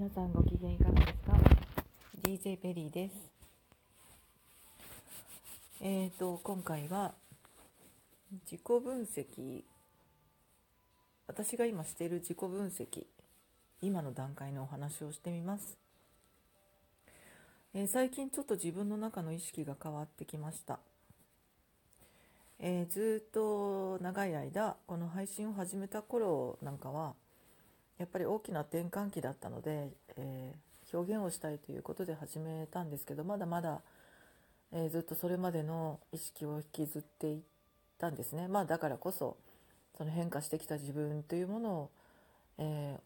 皆さんご機嫌いかがですか ?DJ ペリーです。えーと、今回は自己分析、私が今している自己分析、今の段階のお話をしてみます。えー、最近ちょっと自分の中の意識が変わってきました。えー、ずっと長い間この配信を始めた頃なんかはやっぱり大きな転換期だったので、えー、表現をしたいということで始めたんですけどまだまだ、えー、ずっとそれまでの意識を引きずっていったんですね。まあ、だからこそその変化してきた自分というものを、えー、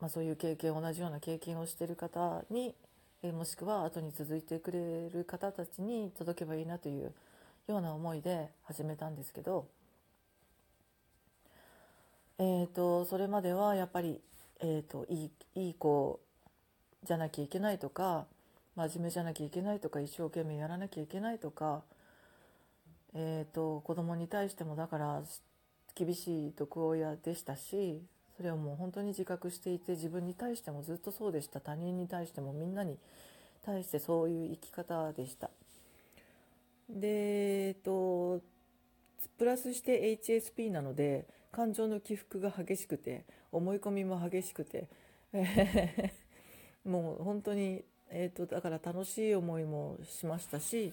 まあ、そういう経験同じような経験をしている方に、えもしくは後に続いてくれる方たちに届けばいいなというような思いで始めたんですけど。えーと、それまではやっぱりえーと、いいいい子じゃなきゃいけないとか真面目じゃなきゃいけないとか一生懸命やらなきゃいけないとか、えーと、子供に対してもだから厳しい毒親でしたしそれをもう本当に自覚していて自分に対してもずっとそうでした他人に対してもみんなに対してそういう生き方でした。で、えっ、とプラスして HSP なので感情の起伏が激しくて思い込みも激しくて、もう本当に、えーと、だから楽しい思いもしましたし、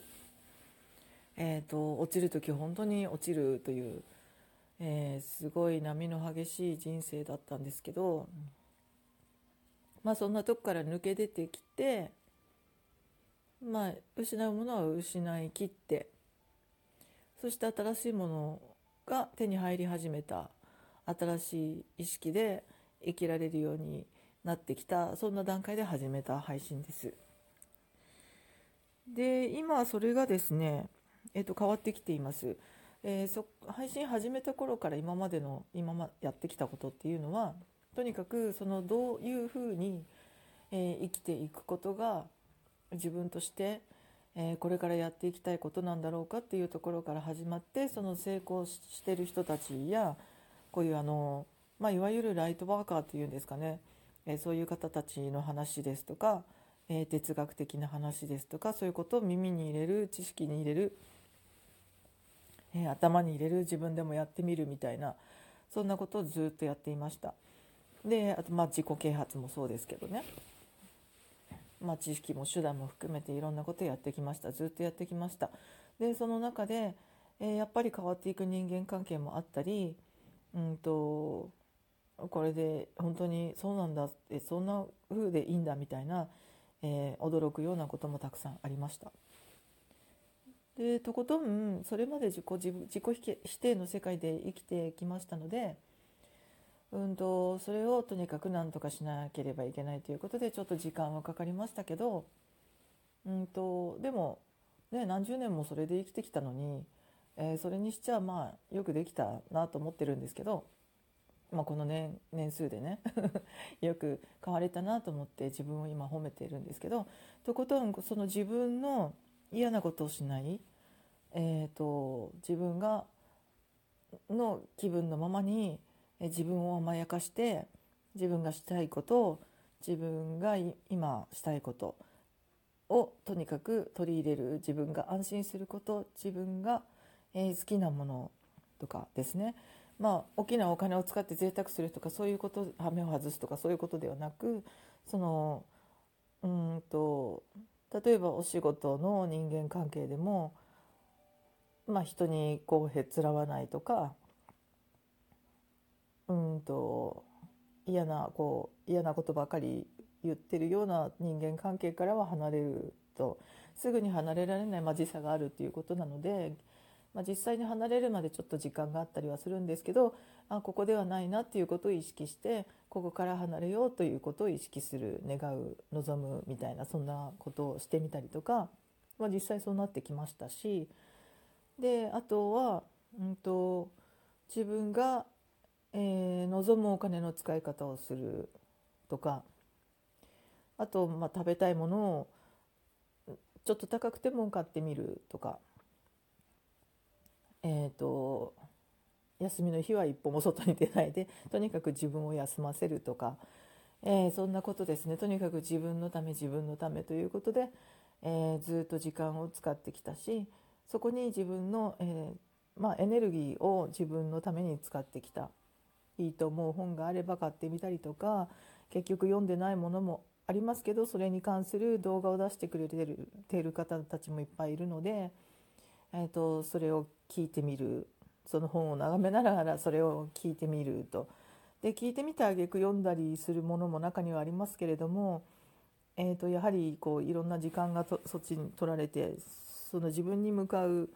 えーと、落ちる時本当に落ちるという、えー、すごい波の激しい人生だったんですけどまあそんなとこから抜け出てきてまあ失うものは失い切ってそして新しいものが手に入り始めた新しい意識で生きられるようになってきたそんな段階で始めた配信です。で今それがですね、えー、と変わってきています。えー、そ配信始めた頃から今までの今まやってきたことっていうのはとにかくそのどういうふうに、えー、生きていくことが自分として、えー、これからやっていきたいことなんだろうかっていうところから始まってその成功してる人たちやこういうあの、まあ、いわゆるライトワーカーというんですかね、えー、そういう方たちの話ですとか、えー、哲学的な話ですとかそういうことを耳に入れる知識に入れる、え、頭に入れる自分でもやってみるみたいなそんなことをずっとやっていました。であとまあ自己啓発もそうですけどね、まあ、知識も手段も含めていろんなことやってきましたずっとやってきましたでその中で、えー、やっぱり変わっていく人間関係もあったりうんとこれで本当にそうなんだってそんな風でいいんだみたいな、えー、驚くようなこともたくさんありました。でとことんそれまで自己自己否定の世界で生きてきましたので、うんと、それをとにかく何とかしなければいけないということでちょっと時間はかかりましたけど、うんと、でも、ね、何十年もそれで生きてきたのにえー、それにしちゃまあよくできたなと思ってるんですけど、まあ、この年年数でね よく変われたなと思って自分を今褒めているんですけどとことんその自分の嫌なことをしない、えーと、自分がの気分のままに自分を甘やかして自分がしたいことを自分が今したいことをとにかく取り入れる自分が安心すること自分がえ、好きなものとかですね。まあ大きなお金を使って贅沢するとかそういうこと羽目を外すとかそういうことではなくそのうんと例えばお仕事の人間関係でも、まあ、人にこうへつらわないとかうんと嫌なこう嫌なことばかり言ってるような人間関係からは離れるとすぐに離れられない、まあ、時差があるっていうことなのでまあ、実際に離れるまでちょっと時間があったりはするんですけどあここではないなっていうことを意識してここから離れようということを意識する願う望むみたいなそんなことをしてみたりとか、まあ、実際そうなってきましたしであとは、うんと、自分が、えー、望むお金の使い方をするとかあと、まあ、食べたいものをちょっと高くても買ってみるとかえーと、休みの日は一歩も外に出ないでとにかく自分を休ませるとか、ええー、そんなことですね。とにかく自分のため自分のためということで、えー、ずっと時間を使ってきたしそこに自分の、えー、まあ、エネルギーを自分のために使ってきた。いいと思う本があれば買ってみたりとか結局読んでないものもありますけどそれに関する動画を出してくれてるてる方たちもいっぱいいるので、えーと、それを聞いてみるその本を眺めながらそれを聞いてみると。で聞いてみてあげく読んだりするものも中にはありますけれども、えーと、やはりこういろんな時間がとそっちに取られてその自分に向かう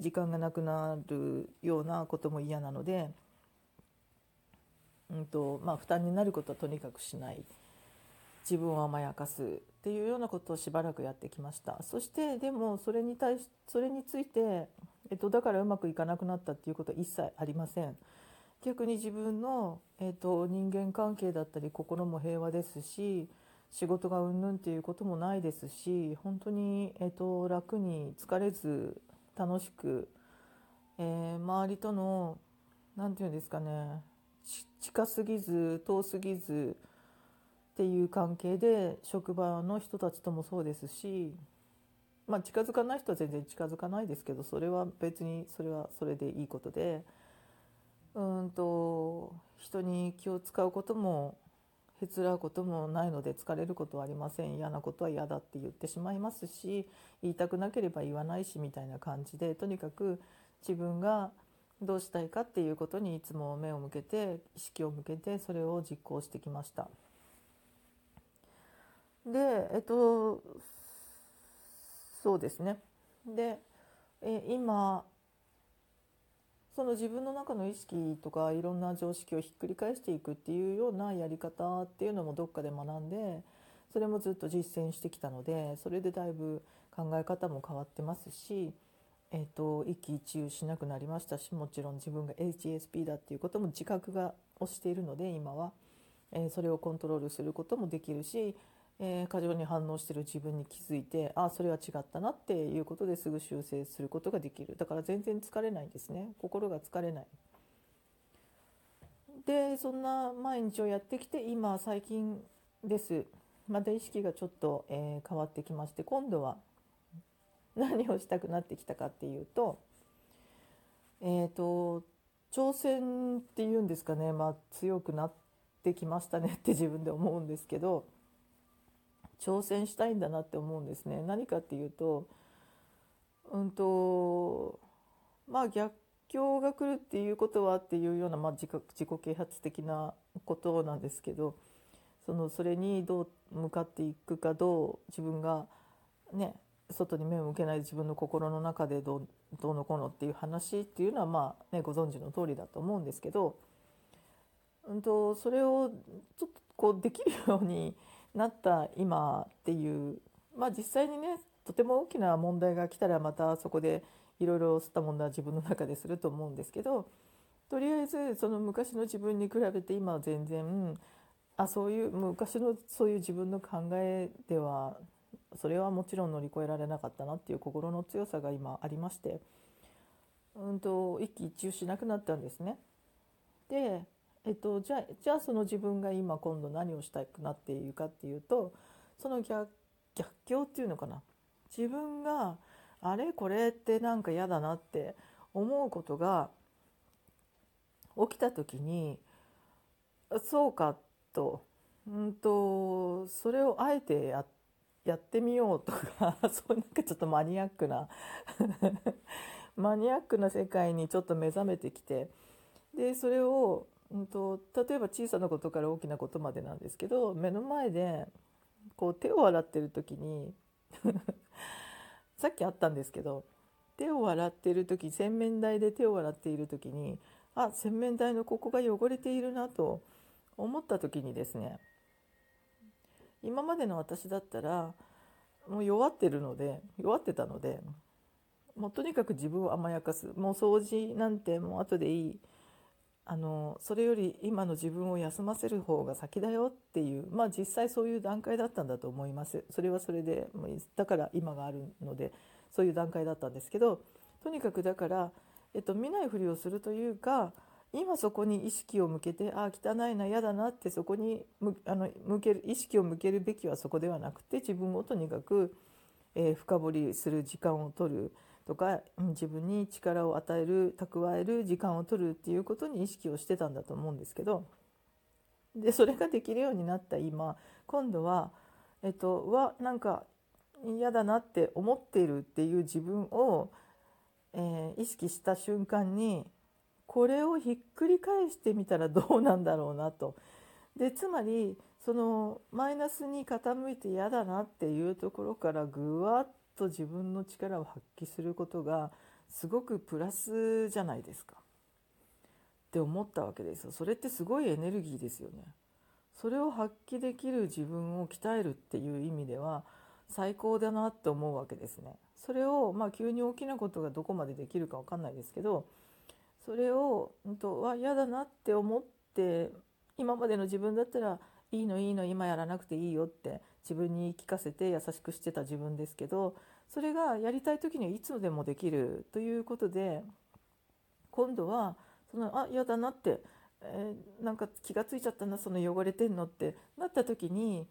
時間がなくなるようなことも嫌なので、うんとまあ、負担になることはとにかくしない自分を甘やかすっていうようなことをしばらくやってきましたそしてでもそれに対しそれについて、えっと、だからうまくいかなくなったっていうことは一切ありません。逆に自分の、えーと、人間関係だったり心も平和ですし仕事がうんぬんっていうこともないですし本当に、えーと、楽に疲れず楽しく、えー、周りとの何て言うんですかね近すぎず遠すぎずっていう関係で職場の人たちともそうですしまあ近づかない人は全然近づかないですけどそれは別にそれはそれでいいことで。うんと人に気を使うこともへつらうこともないので疲れることはありません嫌なことは嫌だって言ってしまいますし言いたくなければ言わないしみたいな感じでとにかく自分がどうしたいかっていうことにいつも目を向けて意識を向けてそれを実行してきました。でえっとそうですねでえ今その自分の中の意識とかいろんな常識をひっくり返していくっていうようなやり方っていうのもどっかで学んでそれもずっと実践してきたのでそれでだいぶ考え方も変わってますし、えーと、一喜一憂しなくなりましたしもちろん自分が HSP だっていうことも自覚がをしているので今は、えー、それをコントロールすることもできるしえー、過剰に反応してる自分に気づいてああそれは違ったなっていうことですぐ修正することができる。だから全然疲れないんですね。心が疲れない。でそんな毎日をやってきて今最近です。また意識がちょっと、えー、変わってきまして今度は 何をしたくなってきたかっていうとえっ、ー、と挑戦っていうんですかねまあ強くなってきましたねって 自分で思うんですけど挑戦したいんだなって思うんですね。何かっていうとうんとまあ逆境が来るっていうことはっていうような、まあ、自自己啓発的なことなんですけどそのそれにどう向かっていくかどう自分がね外に目を向けない自分の心の中でどうどうのこうのっていう話っていうのはまあねご存知の通りだと思うんですけど、うんと、それをちょっとこうできるようになった今っていうまあ実際にねとても大きな問題が来たらまたそこでいろいろ吸った問題は自分の中ですると思うんですけどとりあえずその昔の自分に比べて今は全然あそういう昔のそういう自分の考えではそれはもちろん乗り越えられなかったなっていう心の強さが今ありまして、うんと、一喜一憂しなくなったんですね。でえっと、じゃあじゃあその自分が今今度何をしたくなっているかっていうとその逆逆境っていうのかな。自分があれ？これってなんか嫌だなって思うことが起きた時にそうかと,、うんとそれをあえてやっやってみようとか そういうなんかちょっとマニアックな マニアックな世界にちょっと目覚めてきてでそれをうんと、例えば小さなことから大きなことまでなんですけど目の前でこう手を洗ってる時に さっきあったんですけど手を洗ってる時洗面台で手を洗っている時にあ洗面台のここが汚れているなと思った時にですね今までの私だったらもう弱ってるので弱ってたのでもうとにかく自分を甘やかす。もう掃除なんてもう後でいい。あのそれより今の自分を休ませる方が先だよっていう。まあ実際そういう段階だったんだと思います。それはそれでだから今があるのでそういう段階だったんですけどとにかくだから、えっと、見ないふりをするというか、今そこに意識を向けてああ汚いな嫌だなってそこにむあの向ける意識を向けるべきはそこではなくて自分をとにかく、えー深掘りする時間を取るとか自分に力を与える蓄える時間を取るっていうことに意識をしてたんだと思うんですけどでそれができるようになった今今度はえっとうわなんか嫌だなって思っているっていう自分を、えー意識した瞬間にこれをひっくり返してみたらどうなんだろうなと。でつまりそのマイナスに傾いて嫌だなっていうところからぐわっと自分の力を発揮することがすごくプラスじゃないですかって思ったわけですよ。それってすごいエネルギーですよね。それを発揮できる自分を鍛えるっていう意味では最高だなって思うわけですね。それをまあ急に大きなことがどこまでできるかわかんないですけどそれをうんとは嫌だなって思って今までの自分だったらいいのいいの今やらなくていいよって自分に聞かせて優しくしてた自分ですけどそれがやりたい時にはいつでもできるということで今度はそのあ嫌だなって、えーなんか気がついちゃったなその汚れてんのってなった時に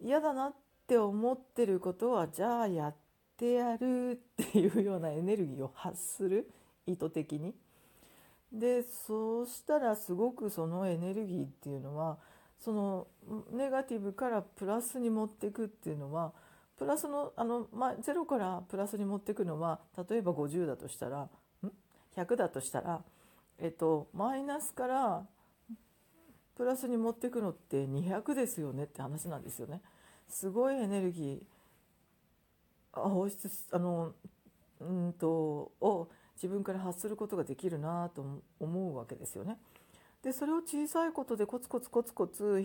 嫌だなって思ってることはじゃあやってやるっていうようなエネルギーを発する意図的に。でそうしたらすごくそのエネルギーっていうのはそのネガティブからプラスに持っていくっていうのはプラスのあの、まあ、0からプラスに持っていくのは例えば50だとしたらん？100だとしたら、えっと、マイナスからプラスに持っていくのって200ですよねって話なんですよね。すごいエネルギーあ放出あのうんとを自分から発することができるなと思うわけですよね。でそれを小さいことでコツコツコツコツ